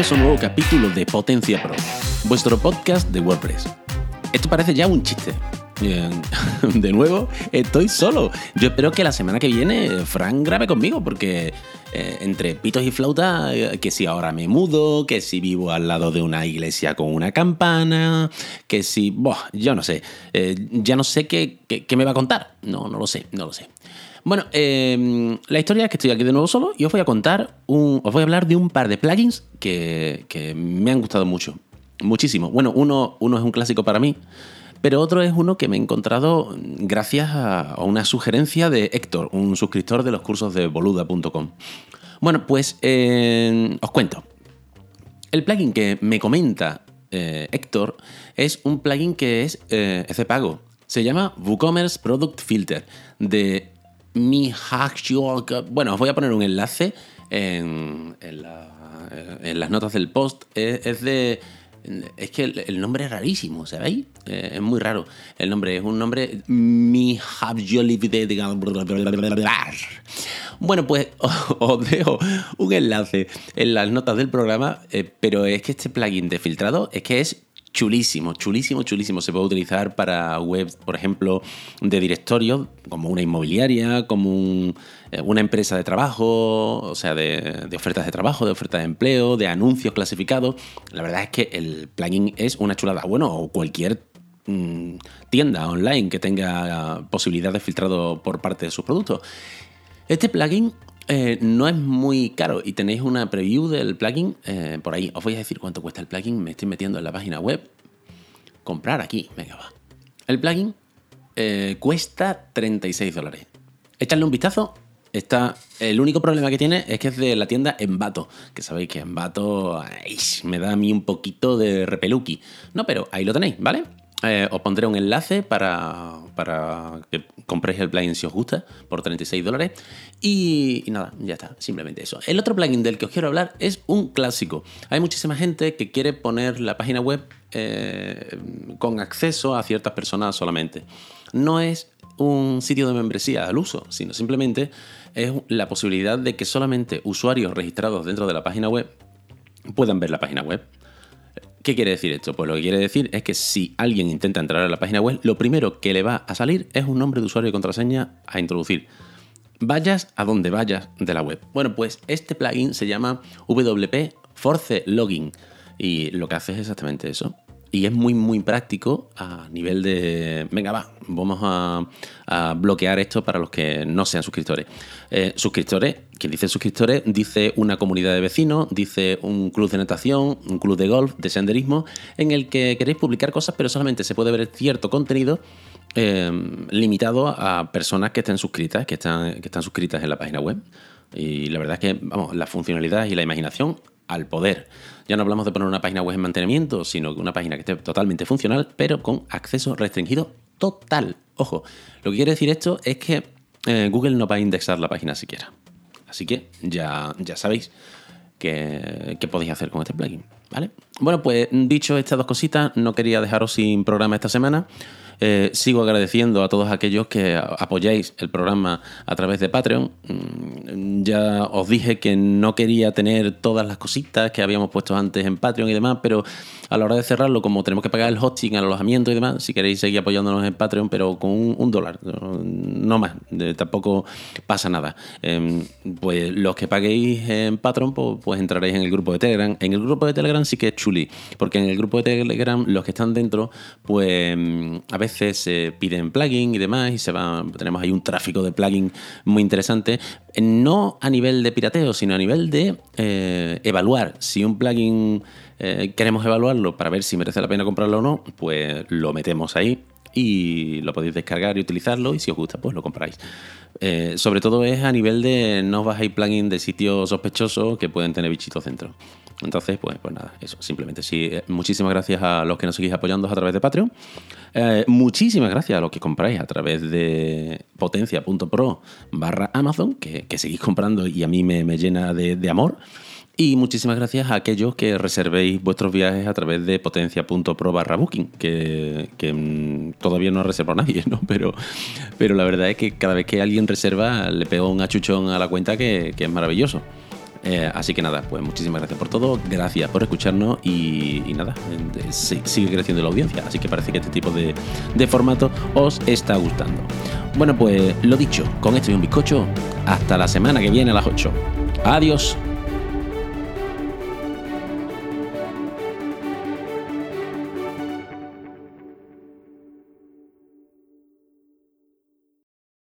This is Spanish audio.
bienvenidos a un nuevo capítulo de Potencia Pro, vuestro podcast de WordPress. Esto parece ya un chiste. Eh, de nuevo, estoy solo. Yo espero que la semana que viene Fran grabe conmigo, porque eh, entre pitos y flauta, eh, que si ahora me mudo, que si vivo al lado de una iglesia con una campana, que si. yo no sé. ya no sé qué, qué, me va a contar. No, no lo sé, no lo sé. Bueno, em, la historia es que estoy aquí de nuevo solo y os voy a contar, un, os voy a hablar de un par de plugins que, me han gustado mucho. Muchísimo. Bueno, uno, es un clásico para mí, pero otro es uno que me he encontrado gracias a, una sugerencia de Héctor, un suscriptor de los cursos de boluda.com. Bueno, pues em, os cuento. El plugin que me comenta eh, Héctor es un plugin que es, eh, es pago. Se llama WooCommerce Product Filter de mi Bueno, os voy a poner un enlace en, las notas del post. Es, de. Es que el, nombre es rarísimo, ¿sabéis? Eh, es muy raro. El nombre es un nombre. Mi Bueno, pues os dejo un enlace en las notas del programa, eh, pero es que este plugin de filtrado es que es chulísimo, chulísimo, chulísimo. Se puede utilizar para webs, por ejemplo, de directorios, como una inmobiliaria, como eh, una empresa de trabajo, o sea, de, ofertas de trabajo, de ofertas de empleo, de anuncios clasificados. La verdad es que el plugin es una chulada. Bueno, o cualquier mm, tienda online que tenga posibilidad de filtrado por parte de sus productos. Este plugin eh, no es muy caro y tenéis una preview del plugin eh, por ahí. Os voy a decir cuánto cuesta el plugin. Me estoy metiendo en la página web. Comprar aquí. Venga, va. El plugin eh, cuesta 36 dólares. Echadle un vistazo. Está, el único problema que tiene es que es de la tienda Envato, que sabéis que Envato me da a mí un poquito de repeluki. No, pero ahí lo tenéis, ¿vale? Eh, os pondré un enlace para, que compréis el plugin si os gusta por 36 dólares. Y, nada, ya está, simplemente eso. El otro plugin del que os quiero hablar es un clásico. Hay muchísima gente que quiere poner la página web eh, con acceso a ciertas personas solamente. No es un sitio de membresía al uso, sino simplemente es la posibilidad de que solamente usuarios registrados dentro de la página web puedan ver la página web. ¿Qué quiere decir esto? Pues lo que quiere decir es que si alguien intenta entrar a la página web, lo primero que le va a salir es un nombre de usuario y contraseña a introducir. Vayas a donde vayas de la web. Bueno, pues este plugin se llama WP Force Login y lo que hace es exactamente eso y es muy, muy práctico a nivel de, venga, va, vamos a, bloquear esto para los que no sean suscriptores. Eh, suscriptores, quien dice suscriptores, dice una comunidad de vecinos, dice un club de natación, un club de golf, de senderismo, en el que queréis publicar cosas, pero solamente se puede ver cierto contenido eh, limitado a personas que estén suscritas, que están, que están suscritas en la página web. Y la verdad es que, vamos, la funcionalidad y la imaginación al poder. Ya no hablamos de poner una página web en mantenimiento, sino que una página que esté totalmente funcional, pero con acceso restringido total. Ojo, lo que quiere decir esto es que eh, Google no va a indexar la página siquiera. Así que ya, ya sabéis qué, podéis hacer con este plugin. ¿vale? Bueno, pues dicho estas dos cositas, no quería dejaros sin programa esta semana. Eh, sigo agradeciendo a todos aquellos que apoyáis el programa a través de Patreon. Mm, ya os dije que no quería tener todas las cositas que habíamos puesto antes en Patreon y demás, pero a la hora de cerrarlo, como tenemos que pagar el hosting, el alojamiento y demás, si queréis seguir apoyándonos en Patreon, pero con un, dólar, no más, tampoco pasa nada. Em, pues los que paguéis en Patreon, pues, pues, entraréis en el grupo de Telegram. En el grupo de Telegram sí que es chuli, porque en el grupo de Telegram los que están dentro, pues a veces se piden plugin y demás, y se va, tenemos ahí un tráfico de plugin muy interesante, no a nivel de pirateo, sino a nivel de eh, evaluar. Si un plugin eh, queremos evaluarlo para ver si merece la pena comprarlo o no, pues lo metemos ahí y lo podéis descargar y utilizarlo y si os gusta pues lo compráis. Eh, sobre todo es a nivel de no bajáis plugin de sitios sospechosos que pueden tener bichitos dentro. Entonces, pues, pues nada, eso, simplemente sí. Eh, muchísimas gracias a los que nos seguís apoyando a través de Patreon. muchísimas gracias a los que compráis a través de potencia.pro barra Amazon, que, seguís comprando y a mí me, llena de amor. Y muchísimas gracias a aquellos que reservéis vuestros viajes a través de potencia.pro barra booking, que, mm, todavía no reservado nadie, ¿no? Pero, pero la verdad es que cada vez que alguien reserva le pego un achuchón a la cuenta que, es maravilloso. Eh, así que nada, pues muchísimas gracias por todo, gracias por escucharnos y, nada, sigue creciendo la audiencia, así que parece que este tipo de, de formato os está gustando. Bueno, pues lo dicho, con esto y un bizcocho, hasta la semana que viene a las 8. Adiós.